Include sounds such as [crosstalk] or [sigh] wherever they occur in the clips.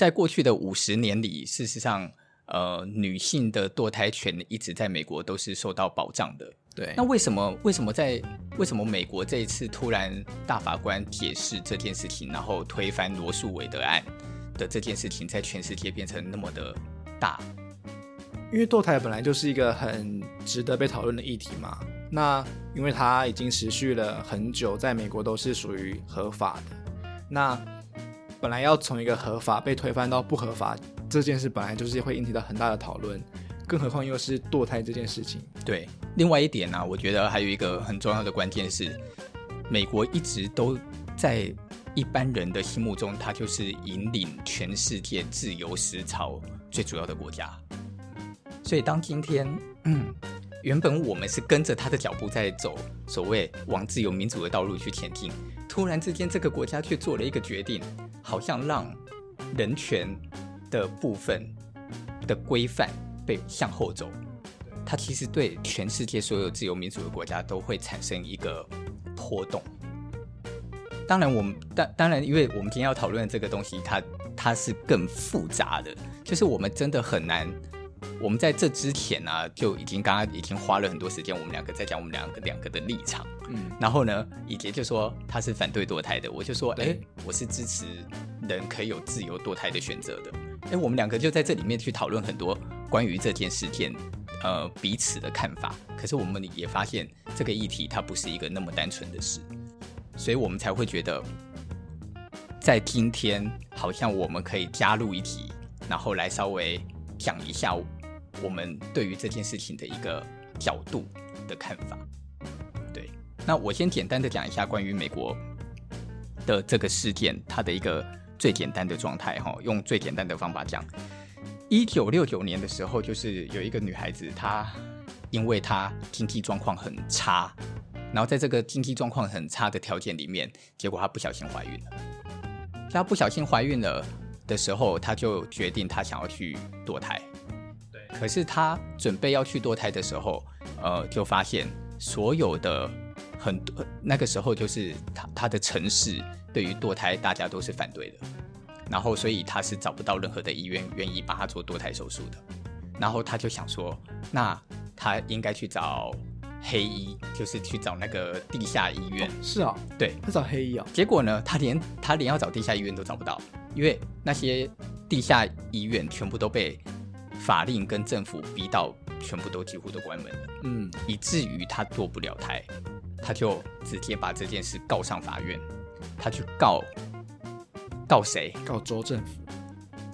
在过去的五十年里，事实上，呃，女性的堕胎权一直在美国都是受到保障的。对，那为什么为什么在为什么美国这一次突然大法官解释这件事情，然后推翻罗素韦德案的这件事情，在全世界变成那么的大？因为堕胎本来就是一个很值得被讨论的议题嘛。那因为它已经持续了很久，在美国都是属于合法的。那本来要从一个合法被推翻到不合法这件事，本来就是会引起到很大的讨论，更何况又是堕胎这件事情。对，另外一点呢、我觉得还有一个很重要的关键是，美国一直都在一般人的心目中，它就是引领全世界自由思潮最主要的国家。所以，当今天，嗯，原本我们是跟着他的脚步在走，所谓往自由民主的道路去前进，突然之间，这个国家却做了一个决定，好像让人权的部分的规范被向后走。它其实对全世界所有自由民主的国家都会产生一个波动。当然，我们当当然，因为我们今天要讨论这个东西，它它是更复杂的，就是我们真的很难。我们在这之前呢、啊，就已经刚刚已经花了很多时间，我们两个在讲我们两个两个的立场。嗯，然后呢，以杰就说他是反对堕胎的，我就说，哎，我是支持人可以有自由堕胎的选择的。哎，我们两个就在这里面去讨论很多关于这件事件，呃，彼此的看法。可是我们也发现这个议题它不是一个那么单纯的事，所以我们才会觉得，在今天好像我们可以加入一题，然后来稍微讲一下。我们对于这件事情的一个角度的看法，对，那我先简单的讲一下关于美国的这个事件，它的一个最简单的状态哈，用最简单的方法讲，一九六九年的时候，就是有一个女孩子，她因为她经济状况很差，然后在这个经济状况很差的条件里面，结果她不小心怀孕了，她不小心怀孕了的时候，她就决定她想要去堕胎。可是他准备要去堕胎的时候，呃，就发现所有的很多那个时候就是他他的城市对于堕胎大家都是反对的，然后所以他是找不到任何的医院愿意帮他做堕胎手术的，然后他就想说，那他应该去找黑医，就是去找那个地下医院。哦、是啊，对，他找黑医啊。结果呢，他连他连要找地下医院都找不到，因为那些地下医院全部都被。法令跟政府逼到全部都几乎都关门了，嗯，以至于他堕不了台，他就直接把这件事告上法院，他去告告谁？告州政府？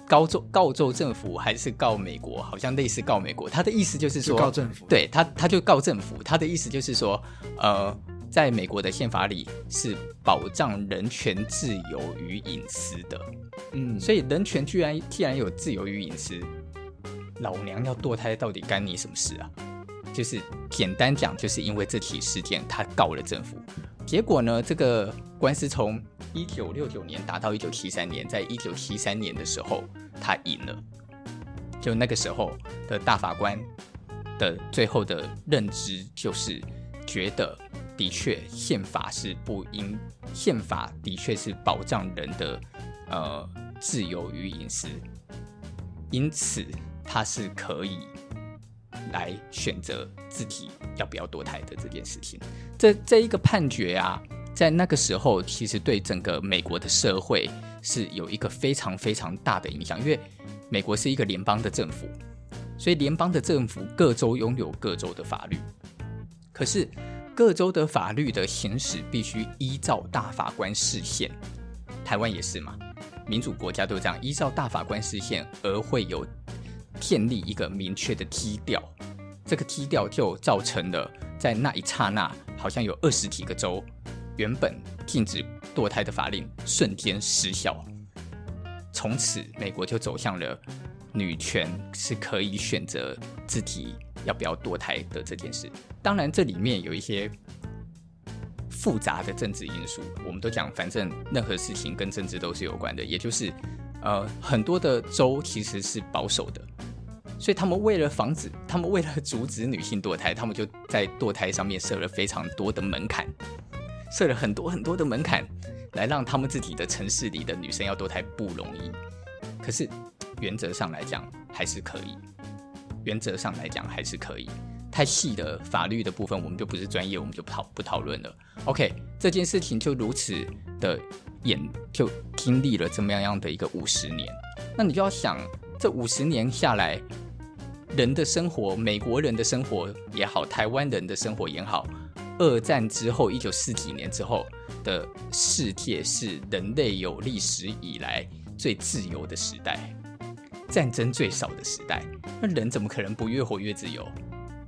告州告州政府还是告美国？好像类似告美国。他的意思就是说，告政府。对他，他就告政府。他的意思就是说，呃，在美国的宪法里是保障人权、自由与隐私的，嗯，所以人权居然既然有自由与隐私。老娘要堕胎，到底干你什么事啊？就是简单讲，就是因为这起事件，他告了政府，结果呢，这个官司从一九六九年打到一九七三年，在一九七三年的时候，他赢了。就那个时候的大法官的最后的认知，就是觉得的确宪法是不应，宪法的确是保障人的呃自由与隐私，因此。他是可以来选择自己要不要堕胎的这件事情。这这一个判决啊，在那个时候其实对整个美国的社会是有一个非常非常大的影响，因为美国是一个联邦的政府，所以联邦的政府各州拥有各州的法律，可是各州的法律的行使必须依照大法官释宪。台湾也是嘛，民主国家都这样，依照大法官释宪而会有。建立一个明确的基调，这个基调就造成了在那一刹那，好像有二十几个州原本禁止堕胎的法令瞬间失效，从此美国就走向了女权是可以选择自己要不要堕胎的这件事。当然，这里面有一些复杂的政治因素，我们都讲，反正任何事情跟政治都是有关的，也就是呃，很多的州其实是保守的。所以他们为了防止，他们为了阻止女性堕胎，他们就在堕胎上面设了非常多的门槛，设了很多很多的门槛，来让他们自己的城市里的女生要堕胎不容易。可是原则上来讲还是可以，原则上来讲还是可以。太细的法律的部分，我们就不是专业，我们就不讨不讨论了。OK，这件事情就如此的演，就经历了这么样的一个五十年。那你就要想，这五十年下来，人的生活，美国人的生活也好，台湾人的生活也好，二战之后，一九四几年之后的世界是人类有历史以来最自由的时代，战争最少的时代。那人怎么可能不越活越自由？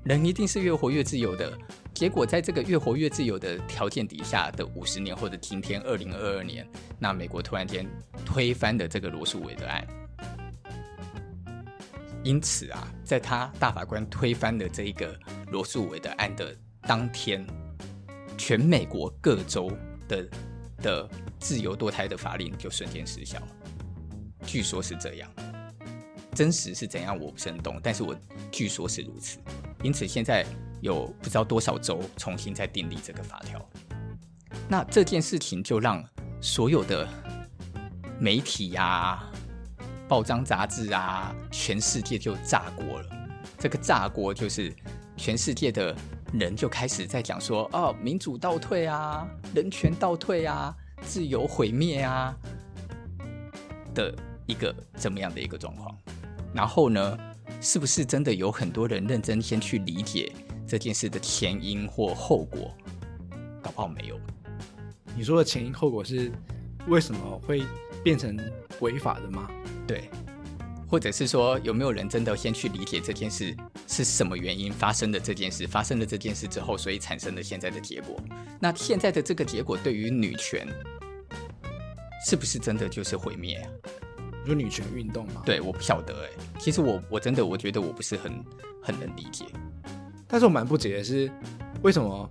人一定是越活越自由的。结果，在这个越活越自由的条件底下的五十年，或者今天二零二二年，那美国突然间推翻了这个罗诉韦德案。因此啊，在他大法官推翻了这一个罗诉韦德案的当天，全美国各州的的自由堕胎的法令就瞬间失效。据说是这样，真实是怎样我不是很懂，但是我据说是如此。因此，现在有不知道多少州重新在订立这个法条。那这件事情就让所有的媒体呀、报章杂志啊，全世界就炸锅了。这个炸锅就是全世界的人就开始在讲说：哦，民主倒退啊，人权倒退啊，自由毁灭啊的一个怎么样的一个状况。然后呢，是不是真的有很多人认真先去理解这件事的前因或后果？搞不好没有。你说的前因后果是为什么会变成违法的吗？对，或者是说有没有人真的先去理解这件事是什么原因发生的？这件事发生了这件事之后，所以产生了现在的结果。那现在的这个结果对于女权是不是真的就是毁灭啊？有女权运动嘛？对，我不晓得哎。其实我我真的我觉得我不是很很能理解。但是我蛮不解的是，为什么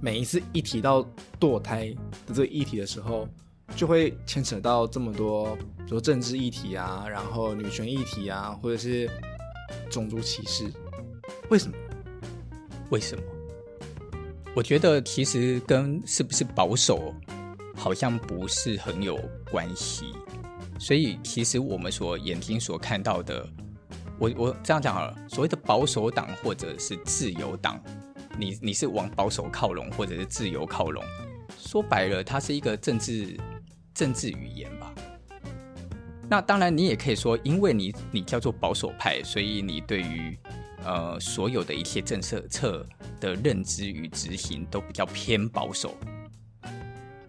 每一次一提到堕胎的这个议题的时候，就会牵扯到这么多，比如说政治议题啊，然后女权议题啊，或者是种族歧视？为什么？为什么？我觉得其实跟是不是保守好像不是很有关系。所以，其实我们所眼睛所看到的，我我这样讲好了，所谓的保守党或者是自由党，你你是往保守靠拢，或者是自由靠拢，说白了，它是一个政治政治语言吧。那当然，你也可以说，因为你你叫做保守派，所以你对于呃所有的一切政策策的认知与执行都比较偏保守。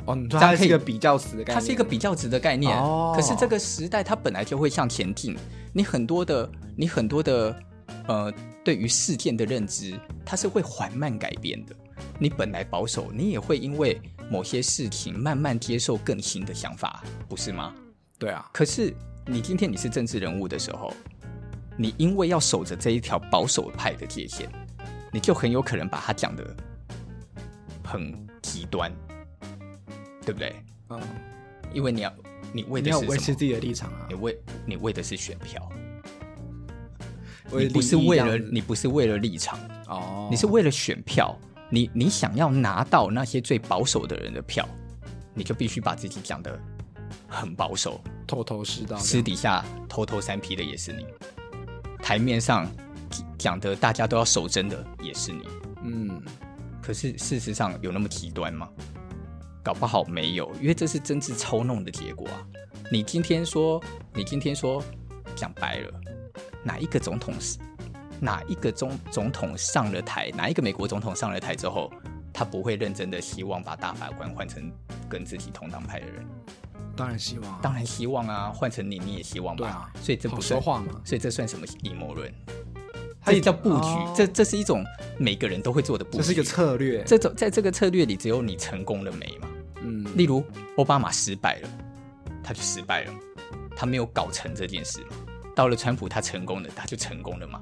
哦，你说它是一个比较值的概念，它是一个比较值的概念。哦，可是这个时代它本来就会向前进，你很多的，你很多的，呃，对于事件的认知，它是会缓慢改变的。你本来保守，你也会因为某些事情慢慢接受更新的想法，不是吗？对啊。可是你今天你是政治人物的时候，你因为要守着这一条保守派的界限，你就很有可能把它讲的很极端。对不对？嗯，因为你要，你为的是维持自己的立场啊。你为，你为的是选票，你不是为了，你不是为了立场哦，你是为了选票。你你想要拿到那些最保守的人的票，你就必须把自己讲的很保守，头头是道，私底下偷偷三 P 的也是你，台面上讲的大家都要守真的也是你。嗯，可是事实上有那么极端吗？搞不好没有，因为这是政治操弄的结果啊！你今天说，你今天说，讲白了，哪一个总统是哪一个总总统上了台，哪一个美国总统上了台之后，他不会认真的希望把大法官换成跟自己同党派的人？当然希望，当然希望啊！换成你，你也希望吧？对啊，所以这不算说话嘛？所以这算什么阴谋论？这也叫布局，哦、这这是一种每个人都会做的布局，这是一个策略。这种在这个策略里，只有你成功了没嘛？嗯，例如奥巴马失败了，他就失败了，他没有搞成这件事。到了川普，他成功了，他就成功了嘛？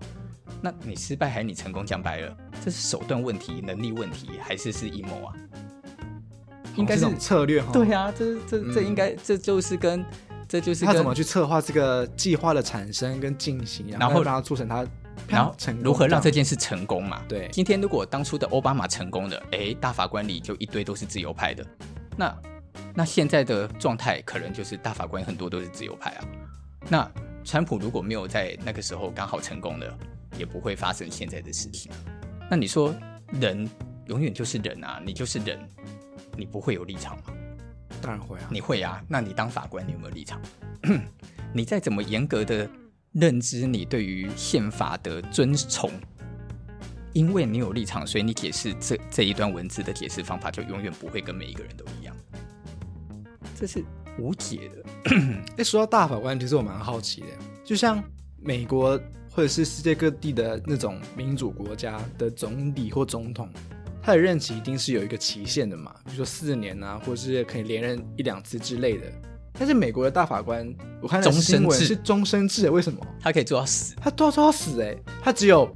那你失败还是你成功？讲白了，这是手段问题、能力问题，还是是阴谋啊？应该是策略哈。对呀、啊，这这这应该、嗯、这就是跟这就是他怎么去策划这个计划的产生跟进行，然后让它促成他。然后如何让这件事成功嘛？对，今天如果当初的奥巴马成功了，哎，大法官里就一堆都是自由派的，那那现在的状态可能就是大法官很多都是自由派啊。那川普如果没有在那个时候刚好成功了，也不会发生现在的事情。那你说人永远就是人啊，你就是人，你不会有立场吗？当然会啊，你会啊。那你当法官，你有没有立场？[clears throat] 你再怎么严格的认知，你对于宪法的遵从，因为你有立场，所以你解释这这一段文字的解释方法就永远不会跟每一个人都一样，这是无解的。[clears throat] 哎，说到大法官，其实我蛮好奇的，就像美国或者是世界各地的那种民主国家的总理或总统，他的任期一定是有一个期限的嘛，比如说四年啊，或者是可以连任一两次之类的。但是美国的大法官，我看的新闻是终身制，为什么？他可以做到死，他都要做到死哎，他只有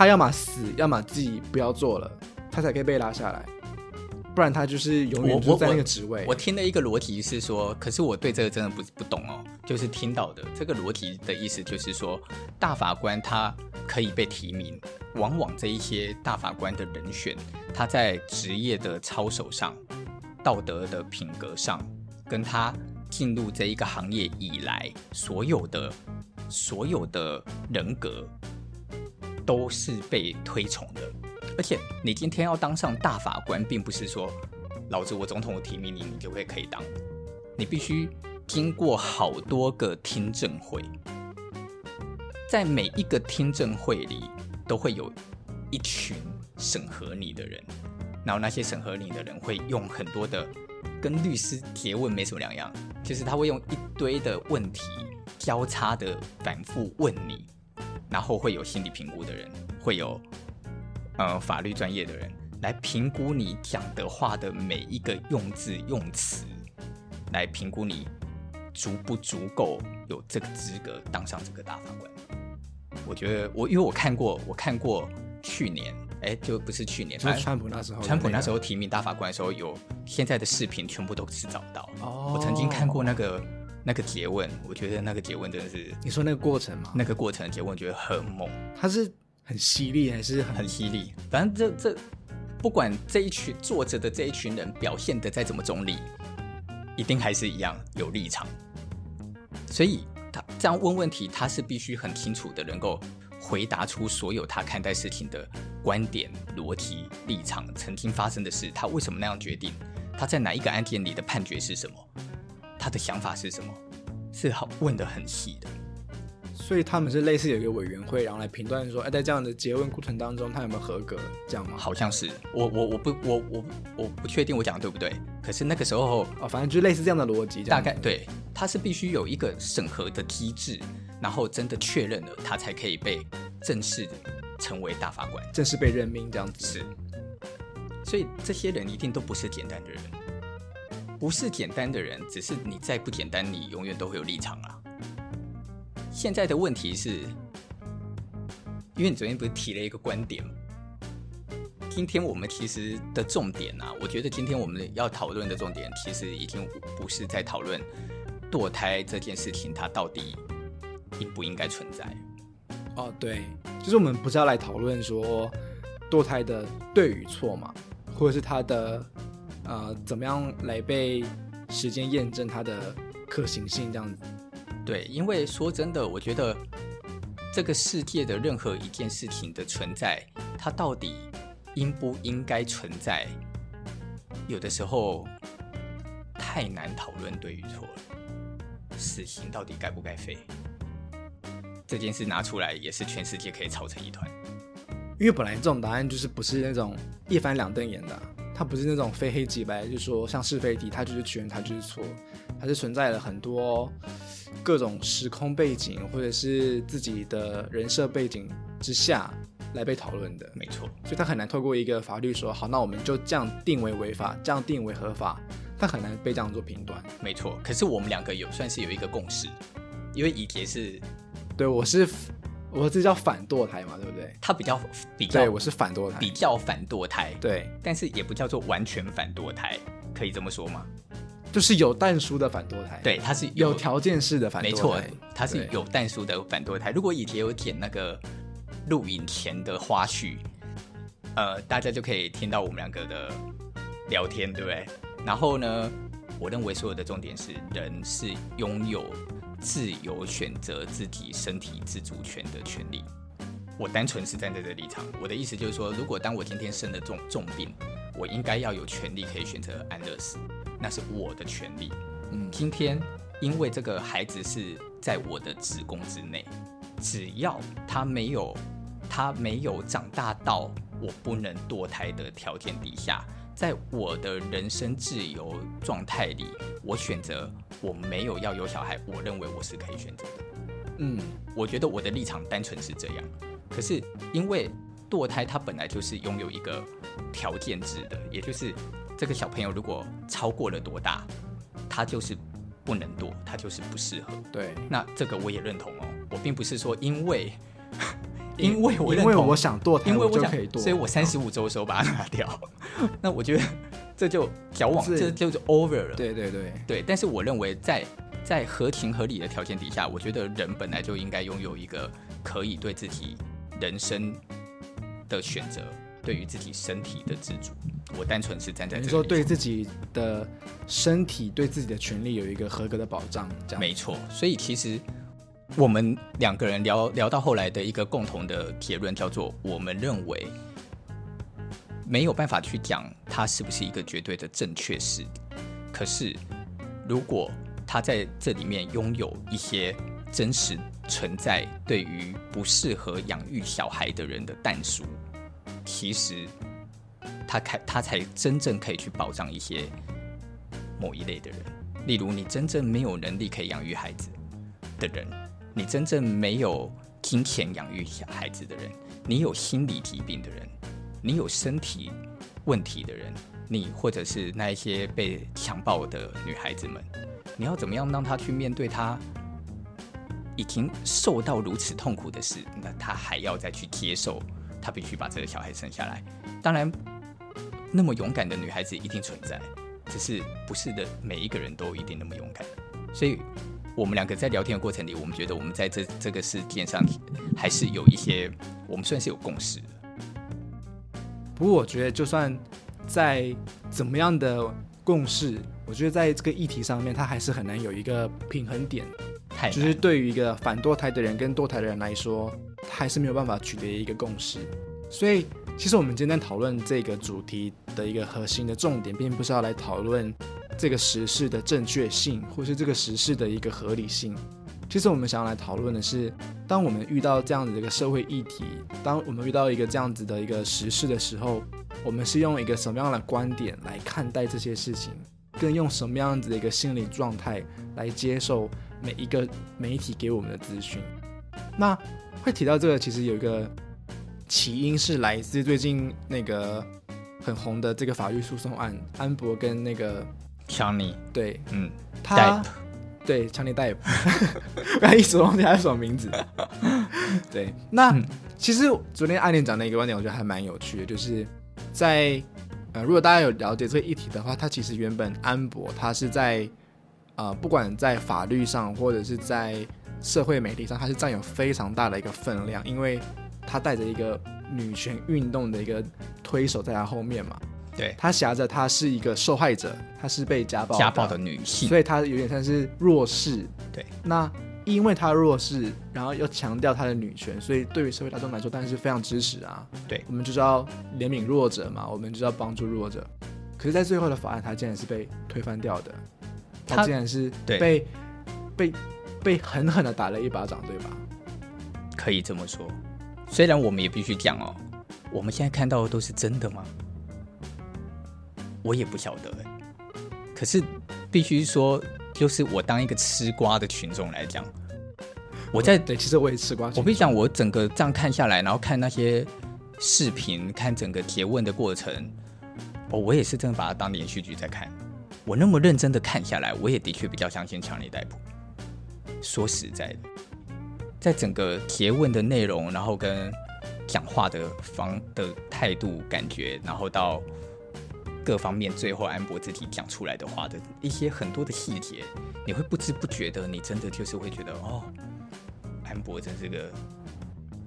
他要么死，要么自己不要做了，他才可以被拉下来，不然他就是永远就在那个职位。我，我，我听的一个逻辑是说，可是我对这个真的不不懂哦，就是听到的这个逻辑的意思就是说，大法官他可以被提名，往往这一些大法官的人选，他在职业的操守上、道德的品格上，跟他。进入这一个行业以来，所有的所有的人格都是被推崇的。而且，你今天要当上大法官，并不是说老子我总统我提名你，你就会可以当。你必须经过好多个听证会，在每一个听证会里，都会有一群审核你的人，然后那些审核你的人会用很多的。跟律师提问没什么两样，就是他会用一堆的问题交叉的反复问你，然后会有心理评估的人，会有呃法律专业的人来评估你讲的话的每一个用字用词，来评估你足不足够有这个资格当上这个大法官。我觉得我因为我看过，我看过去年。哎，就不是去年，就是川普那时候，川普那时候提名大法官的时候，有现在的视频全部都是找到。哦，我曾经看过那个那个结问，我觉得那个结问真的是，你说那个过程吗？那个过程的詰问，我觉得很猛。他是很犀利还是很很犀利？反正这这不管这一群坐着的这一群人表现的再怎么中立，一定还是一样有立场。所以他这样问问题，他是必须很清楚的能够。回答出所有他看待事情的观点、逻辑、立场，曾经发生的事，他为什么那样决定？他在哪一个案件里的判决是什么？他的想法是什么？是好问的很细的。所以他们是类似有一个委员会，然后来评断说，哎，在这样的结问过程当中，他有没有合格？这样吗？好像是。我我我不我我我不确定我讲的对不对？可是那个时候哦，反正就类似这样的逻辑，大概对。他是必须有一个审核的机制。然后真的确认了，他才可以被正式成为大法官，正式被任命这样子。是，所以这些人一定都不是简单的人，不是简单的人，只是你再不简单，你永远都会有立场啊。现在的问题是，因为你昨天不是提了一个观点吗？今天我们其实的重点啊，我觉得今天我们要讨论的重点，其实已经不是在讨论堕胎这件事情，它到底。应不应该存在？哦，对，就是我们不是要来讨论说堕胎的对与错嘛，或者是它的呃怎么样来被时间验证它的可行性这样子。对，因为说真的，我觉得这个世界的任何一件事情的存在，它到底应不应该存在，有的时候太难讨论对与错了。死刑到底该不该废？这件事拿出来也是全世界可以吵成一团，因为本来这种答案就是不是那种一翻两瞪眼的，它不是那种非黑即白，就是说像是非题，它就是全，它就是错，它是存在了很多各种时空背景或者是自己的人设背景之下来被讨论的，没错，所以它很难透过一个法律说好，那我们就这样定为违法，这样定为合法，它很难被这样做评断，没错。可是我们两个有算是有一个共识，因为以前是。对，我是我这叫反堕胎嘛，对不对？他比较比较，对，我是反堕胎，比较反堕胎，对，但是也不叫做完全反堕胎，可以这么说吗？就是有蛋书的反堕胎，对，他是有，有条件式的反堕胎，没错，他是有蛋书的反堕胎。如果以前有剪那个录影前的花絮，呃，大家就可以听到我们两个的聊天，对不对？然后呢，我认为所有的重点是人是拥有。自由选择自己身体自主权的权利。我单纯是站在这个立场，我的意思就是说，如果当我今天生了重重病，我应该要有权利可以选择安乐死，那是我的权利。嗯，今天因为这个孩子是在我的子宫之内，只要他没有他没有长大到我不能堕胎的条件底下，在我的人生自由状态里，我选择我没有要有小孩，我认为我是可以选择的。嗯，我觉得我的立场单纯是这样。可是因为堕胎，它本来就是拥有一个条件制的，也就是这个小朋友如果超过了多大，他就是不能堕，他就是不适合。对，那这个我也认同哦。我并不是说因为因为我因为我想堕胎，因为我想可以堕，所以我三十五周的时候把它拿掉。[laughs] 那我觉得这就矫枉，这就是 over 了。对对对对，但是我认为在在合情合理的条件底下，我觉得人本来就应该拥有一个可以对自己。人生的选择，对于自己身体的自主，我单纯是站在这里。你说对自己的身体、对自己的权利有一个合格的保障，这样。没错。所以其实我们两个人聊聊到后来的一个共同的结论叫做：我们认为没有办法去讲它是不是一个绝对的正确事。可是如果他在这里面拥有一些。真实存在对于不适合养育小孩的人的但书，其实他开他才真正可以去保障一些某一类的人，例如你真正没有能力可以养育孩子的人，你真正没有金钱养育小孩子的人，你有心理疾病的人，你有身体问题的人，你或者是那一些被强暴的女孩子们，你要怎么样让他去面对他？已经受到如此痛苦的事，那他还要再去接受，他必须把这个小孩生下来。当然，那么勇敢的女孩子一定存在，只是不是的每一个人都一定那么勇敢。所以，我们两个在聊天的过程里，我们觉得我们在这这个事件上还是有一些，我们算是有共识的。不过，我觉得就算在怎么样的共识，我觉得在这个议题上面，它还是很难有一个平衡点。就是对于一个反堕胎的人跟堕胎的人来说，他还是没有办法取得一个共识。所以，其实我们今天讨论这个主题的一个核心的重点，并不是要来讨论这个时事的正确性，或是这个时事的一个合理性。其实，我们想要来讨论的是，当我们遇到这样子的一个社会议题，当我们遇到一个这样子的一个时事的时候，我们是用一个什么样的观点来看待这些事情，更用什么样子的一个心理状态来接受。每一个媒体给我们的资讯，那会提到这个，其实有一个起因是来自最近那个很红的这个法律诉讼案，安博跟那个强尼，对，嗯，他，[laughs] 对，强尼戴普，不好意思，忘记他是什么名字。[laughs] 对，那、嗯、其实昨天阿联讲的一个观点，我觉得还蛮有趣的，就是在呃，如果大家有了解这个议题的话，他其实原本安博他是在。啊、呃，不管在法律上或者是在社会媒体上，他是占有非常大的一个分量，因为他带着一个女权运动的一个推手在他后面嘛。对，他挟着他是一个受害者，他是被家暴家暴的女性，所以他有点像是弱势。对，那因为他弱势，然后又强调他的女权，所以对于社会大众来说，当然是非常支持啊。对，我们就是要怜悯弱者嘛，我们就要帮助弱者。可是，在最后的法案，他竟然是被推翻掉的。他竟然是被被被狠狠的打了一巴掌，对吧？可以这么说。虽然我们也必须讲哦，我们现在看到的都是真的吗？我也不晓得。可是必须说，就是我当一个吃瓜的群众来讲，我在对，其实我也吃瓜。我跟你讲，我整个这样看下来，然后看那些视频，看整个提问的过程，哦，我也是真的把它当连续剧在看。我那么认真的看下来，我也的确比较相信强力逮捕。说实在的，在整个提问的内容，然后跟讲话的方的态度、感觉，然后到各方面，最后安博自己讲出来的话的一些很多的细节，你会不知不觉的，你真的就是会觉得，哦，安博真是个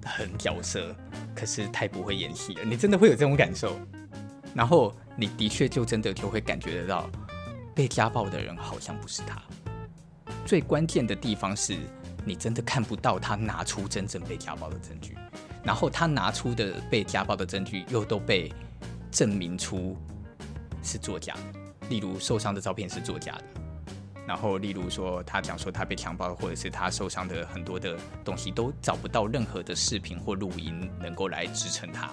很角色，可是太不会演戏了。你真的会有这种感受，然后你的确就真的就会感觉得到。被家暴的人好像不是他，最关键的地方是你真的看不到他拿出真正被家暴的证据，然后他拿出的被家暴的证据又都被证明出是作假，例如受伤的照片是作假的，然后例如说他讲说他被强暴，或者是他受伤的很多的东西都找不到任何的视频或录音能够来支撑他。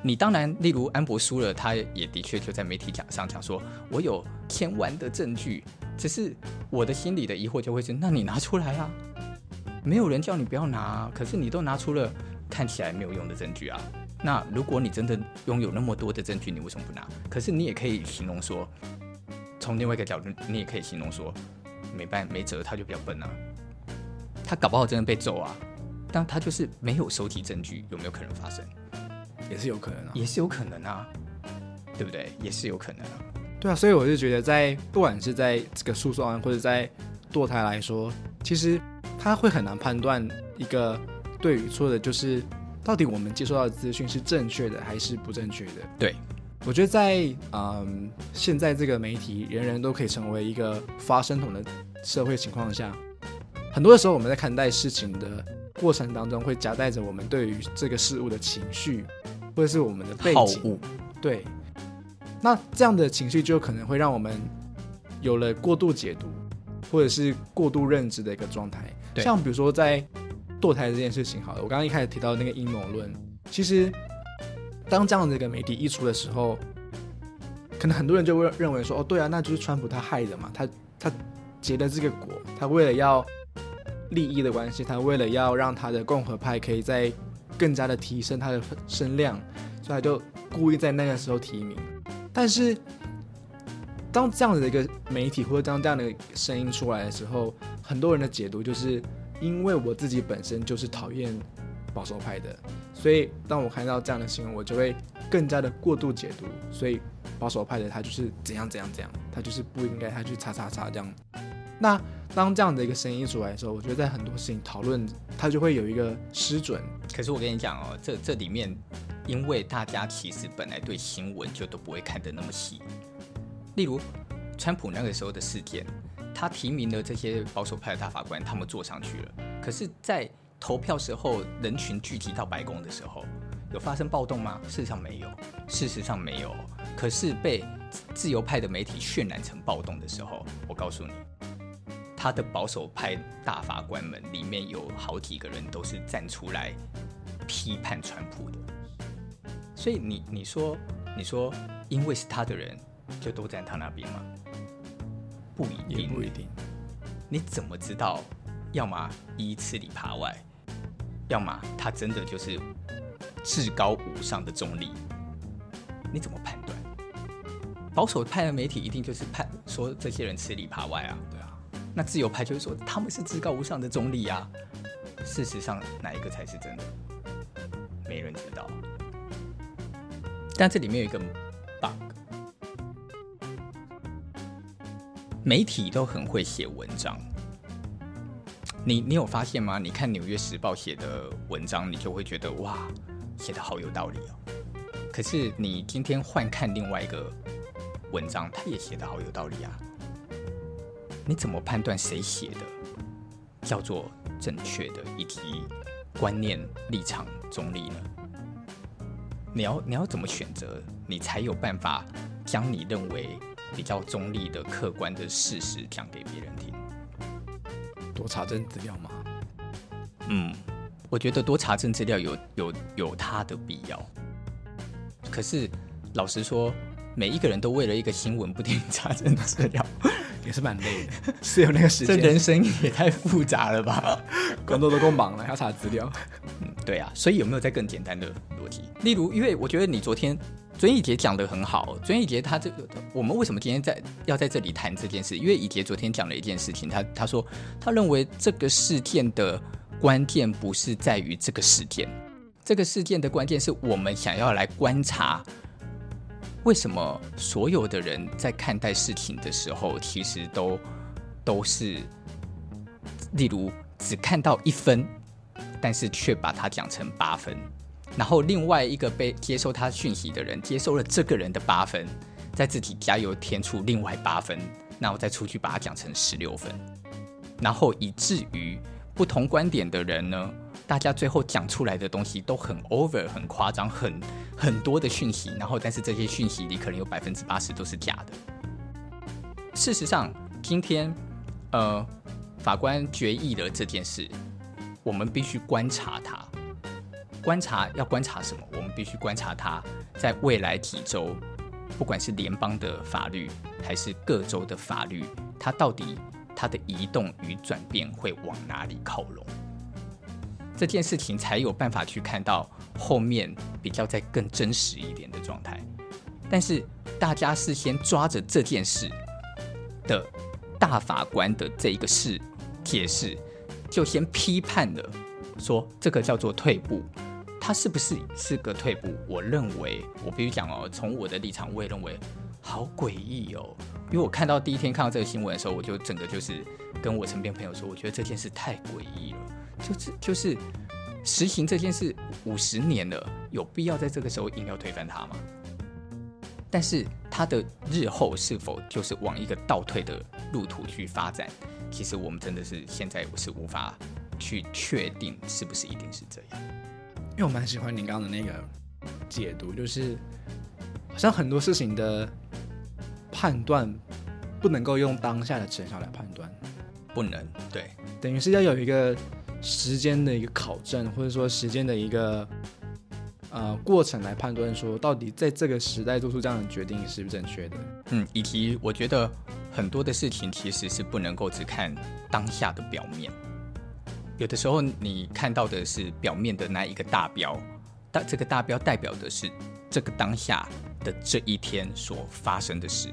你当然，例如安博输了，他也的确就在媒体讲上讲说，我有千万的证据，只是我的心里的疑惑就会是，那你拿出来啊，没有人叫你不要拿，可是你都拿出了看起来没有用的证据啊。那如果你真的拥有那么多的证据，你为什么不拿？可是你也可以形容说，从另外一个角度，你也可以形容说，没办没辙，他就比较笨啊，他搞不好真的被揍啊，但他就是没有收集证据，有没有可能发生？也是有可能啊，也是有可能啊，对不对？也是有可能啊。对啊，所以我就觉得在，在不管是在这个诉讼案，或者在堕胎来说，其实他会很难判断一个对与错的，就是到底我们接收到的资讯是正确的还是不正确的。对，我觉得在嗯现在这个媒体人人都可以成为一个发声筒的社会情况下，很多的时候我们在看待事情的过程当中，会夹带着我们对于这个事物的情绪。或者是我们的背景，对，那这样的情绪就可能会让我们有了过度解读，或者是过度认知的一个状态。像比如说在堕胎这件事情，好了，我刚刚一开始提到那个阴谋论，其实当这样的一个媒体一出的时候，可能很多人就会认为说，哦，对啊，那就是川普他害的嘛，他他结了这个果，他为了要利益的关系，他为了要让他的共和派可以在。更加的提升他的声量，所以他就故意在那个时候提名。但是，当这样子的一个媒体或者当这样的声音出来的时候，很多人的解读就是，因为我自己本身就是讨厌保守派的，所以当我看到这样的新闻，我就会更加的过度解读。所以保守派的他就是怎样怎样怎样，他就是不应该他去叉叉叉这样。那当这样的一个声音出来的时候，我觉得在很多事情讨论，它就会有一个失准。可是我跟你讲哦，这这里面，因为大家其实本来对新闻就都不会看得那么细。例如，川普那个时候的事件，他提名的这些保守派的大法官，他们坐上去了。可是，在投票时候，人群聚集到白宫的时候，有发生暴动吗？事实上没有，事实上没有。可是被自由派的媒体渲染成暴动的时候，我告诉你。他的保守派大法官们里面有好几个人都是站出来批判川普的，所以你你说你说，因为是他的人就都站他那边吗？不一定，不一定。你怎么知道？要么一吃里扒外，要么他真的就是至高无上的中立？你怎么判断？保守派的媒体一定就是判说这些人吃里扒外啊？对啊那自由派就是说他们是至高无上的中立啊，事实上哪一个才是真的？没人知道。但这里面有一个媒体都很会写文章。你你有发现吗？你看《纽约时报》写的文章，你就会觉得哇，写得好有道理哦。可是你今天换看另外一个文章，他也写得好有道理啊。你怎么判断谁写的叫做正确的以及观念立场中立呢？你要你要怎么选择，你才有办法将你认为比较中立的客观的事实讲给别人听？多查证资料吗？嗯，我觉得多查证资料有有有它的必要。可是老实说，每一个人都为了一个新闻不停 [laughs] 查证资料。[laughs] 也是蛮累的，是有那个时间。这人生也太复杂了吧？[laughs] 工作都够忙了，还要查资料。嗯，对啊。所以有没有再更简单的逻辑？例如，因为我觉得你昨天尊义杰讲的很好。尊义杰他这个，我们为什么今天在要在这里谈这件事？因为以杰昨天讲了一件事情，他他说他认为这个事件的关键不是在于这个事件，这个事件的关键是我们想要来观察。为什么所有的人在看待事情的时候，其实都都是，例如只看到一分，但是却把它讲成八分，然后另外一个被接收他讯息的人接收了这个人的八分，在自己加油添醋另外八分，那我再出去把它讲成十六分，然后以至于不同观点的人呢，大家最后讲出来的东西都很 over、很夸张、很很多的讯息，然后但是这些讯息里可能有百分之八十都是假的。事实上，今天呃法官决议了这件事，我们必须观察它。观察要观察什么？我们必须观察它在未来几周。不管是联邦的法律还是各州的法律，它到底它的移动与转变会往哪里靠拢？这件事情才有办法去看到后面比较再更真实一点的状态。但是大家是先抓着这件事的大法官的这一个事解释，就先批判了，说这个叫做退步。他是不是是个退步？我认为，我必须讲哦，从我的立场，我也认为好诡异哦。因为我看到第一天看到这个新闻的时候，我就整个就是跟我身边朋友说，我觉得这件事太诡异了。就是就是实行这件事五十年了，有必要在这个时候硬要推翻它吗？但是它的日后是否就是往一个倒退的路途去发展？其实我们真的是现在我是无法去确定是不是一定是这样。因为我蛮喜欢你刚刚的那个解读，就是好像很多事情的判断不能够用当下的成效来判断，不能对，等于是要有一个时间的一个考证，或者说时间的一个呃过程来判断，说到底在这个时代做出这样的决定是不是正确的？嗯，以及我觉得很多的事情其实是不能够只看当下的表面。有的时候，你看到的是表面的那一个大标，但这个大标代表的是这个当下的这一天所发生的事。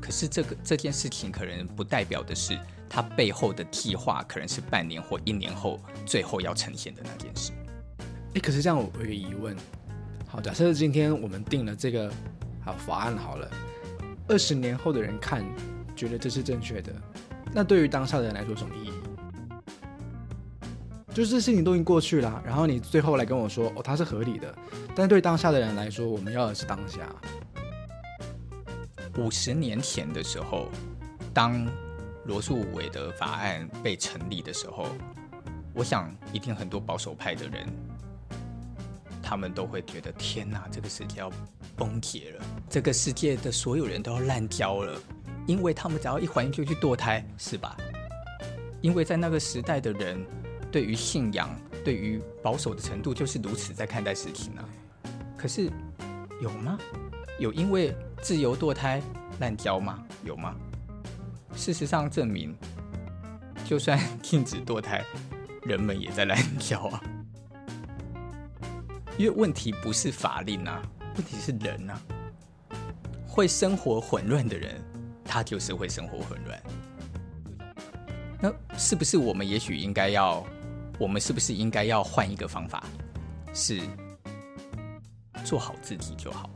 可是，这个这件事情可能不代表的是它背后的计划，可能是半年或一年后最后要呈现的那件事。诶，可是这样我有一个疑问。好，假设今天我们定了这个好法案好了，二十年后的人看觉得这是正确的，那对于当下的人来说什么意义？就是事情都已经过去了，然后你最后来跟我说，哦，它是合理的。但对当下的人来说，我们要的是当下。五十年前的时候，当罗素韦德法案被成立的时候，我想一定很多保守派的人，他们都会觉得天哪，这个世界要崩解了，这个世界的所有人都要烂交了，因为他们只要一怀孕就去堕胎，是吧？因为在那个时代的人。对于信仰，对于保守的程度，就是如此在看待事情啊。可是有吗？有因为自由堕胎滥交吗？有吗？事实上证明，就算禁止堕胎，人们也在滥交啊。因为问题不是法令啊，问题是人啊。会生活混乱的人，他就是会生活混乱。那是不是我们也许应该要？我们是不是应该要换一个方法？是做好自己就好。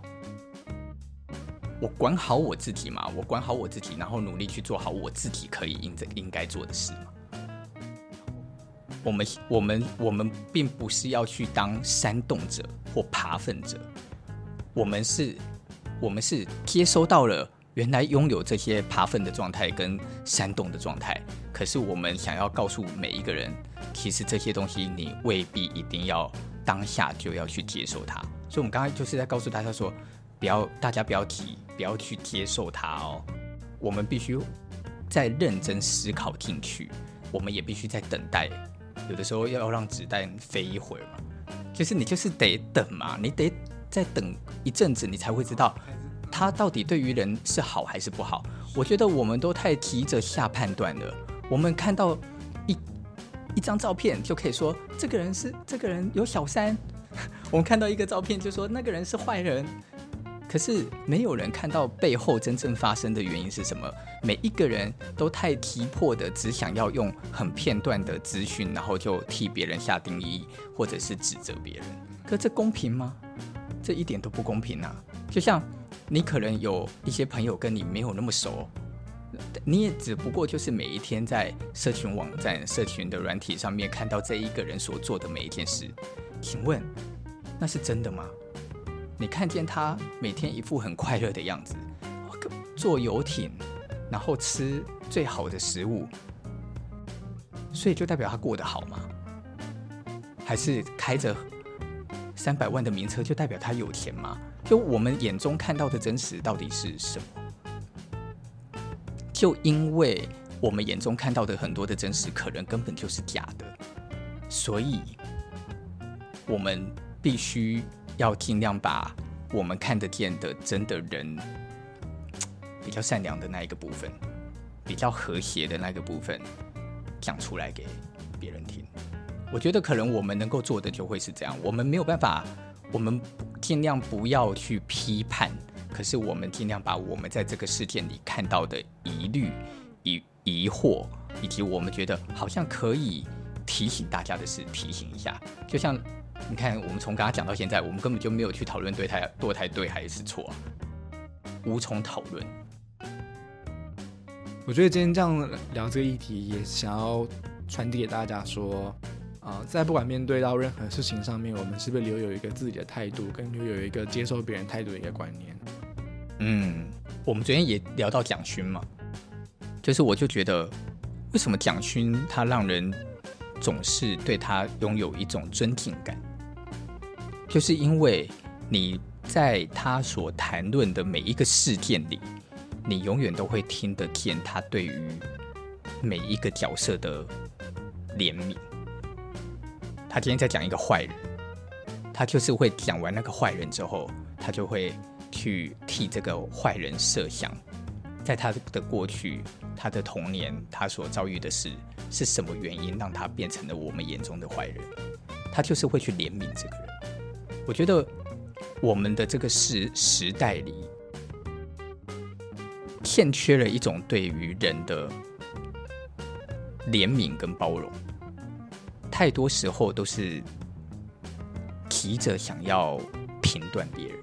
我管好我自己嘛，我管好我自己，然后努力去做好我自己可以应这应该做的事嘛。我们我们我们并不是要去当煽动者或爬粪者，我们是，我们是接收到了原来拥有这些爬粪的状态跟煽动的状态，可是我们想要告诉每一个人。其实这些东西你未必一定要当下就要去接受它，所以我们刚才就是在告诉大家说，不要大家不要急，不要去接受它哦。我们必须再认真思考进去，我们也必须再等待。有的时候要让子弹飞一会儿嘛，就是你就是得等嘛，你得再等一阵子，你才会知道它到底对于人是好还是不好。我觉得我们都太急着下判断了，我们看到一。一张照片就可以说这个人是这个人有小三，[laughs] 我们看到一个照片就说那个人是坏人，可是没有人看到背后真正发生的原因是什么。每一个人都太急迫的只想要用很片段的资讯，然后就替别人下定义或者是指责别人。可这公平吗？这一点都不公平啊！就像你可能有一些朋友跟你没有那么熟。你也只不过就是每一天在社群网站、社群的软体上面看到这一个人所做的每一件事，请问那是真的吗？你看见他每天一副很快乐的样子，坐游艇，然后吃最好的食物，所以就代表他过得好吗？还是开着三百万的名车就代表他有钱吗？就我们眼中看到的真实到底是什么？就因为我们眼中看到的很多的真实可能根本就是假的，所以我们必须要尽量把我们看得见的真的人，比较善良的那一个部分，比较和谐的那个部分，讲出来给别人听。我觉得可能我们能够做的就会是这样。我们没有办法，我们尽量不要去批判，可是我们尽量把我们在这个事件里看到的疑虑、疑疑惑，以及我们觉得好像可以提醒大家的事，提醒一下。就像你看，我们从刚刚讲到现在，我们根本就没有去讨论堕胎堕胎对还是错，无从讨论。我觉得今天这样聊这个议题，也想要传递给大家说，啊、在不管面对到任何事情上面，我们是不是留有一个自己的态度，跟留有一个接受别人态度的一个观念。嗯，我们昨天也聊到蒋勋嘛，就是我就觉得，为什么蒋勋他让人总是对他拥有一种尊敬感，就是因为你在他所谈论的每一个事件里。你永远都会听得见他对于每一个角色的怜悯。他今天在讲一个坏人，他就是会讲完那个坏人之后，他就会去替这个坏人设想，在他的过去、他的童年、他所遭遇的事，是什么原因让他变成了我们眼中的坏人？他就是会去怜悯这个人。我觉得我们的这个时时代里。欠缺了一种对于人的怜悯跟包容，太多时候都是提着想要评断别人，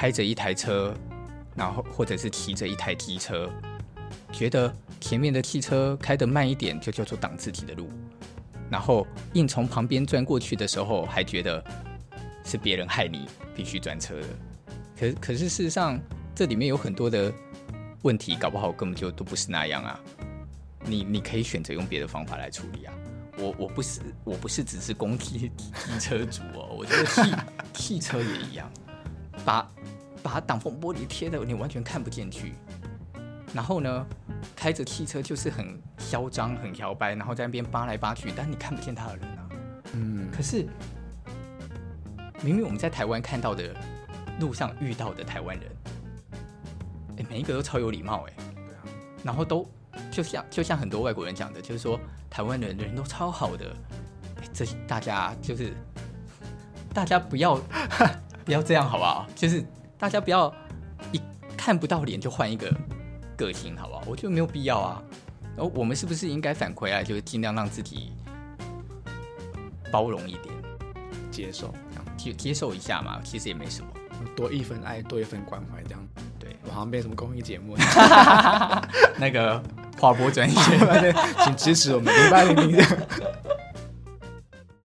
开着一台车，然后或者是骑着一台机车，觉得前面的汽车开得慢一点就叫做挡自己的路，然后硬从旁边钻过去的时候，还觉得是别人害你必须钻车的，可可是事实上。这里面有很多的问题，搞不好根本就都不是那样啊！你你可以选择用别的方法来处理啊！我我不是我不是只是攻击机车主哦，我觉得汽 [laughs] 汽车也一样，把把挡风玻璃贴的你完全看不进去，然后呢，开着汽车就是很嚣张、很摇摆，然后在那边扒来扒去，但你看不见他的人啊！嗯，可是明明我们在台湾看到的路上遇到的台湾人。每一个都超有礼貌哎，对啊，然后都就像就像很多外国人讲的，就是说台湾人人都超好的，这大家就是大家不要不要这样好不好？就是大家不要一看不到脸就换一个个性好不好？我觉得没有必要啊。然后我们是不是应该反馈啊？就是尽量让自己包容一点，接受接接受一下嘛，其实也没什么，多一份爱，多一份关怀这样。好像变什么公益节目？[laughs] 那个华播专业，请支持我们零八零零。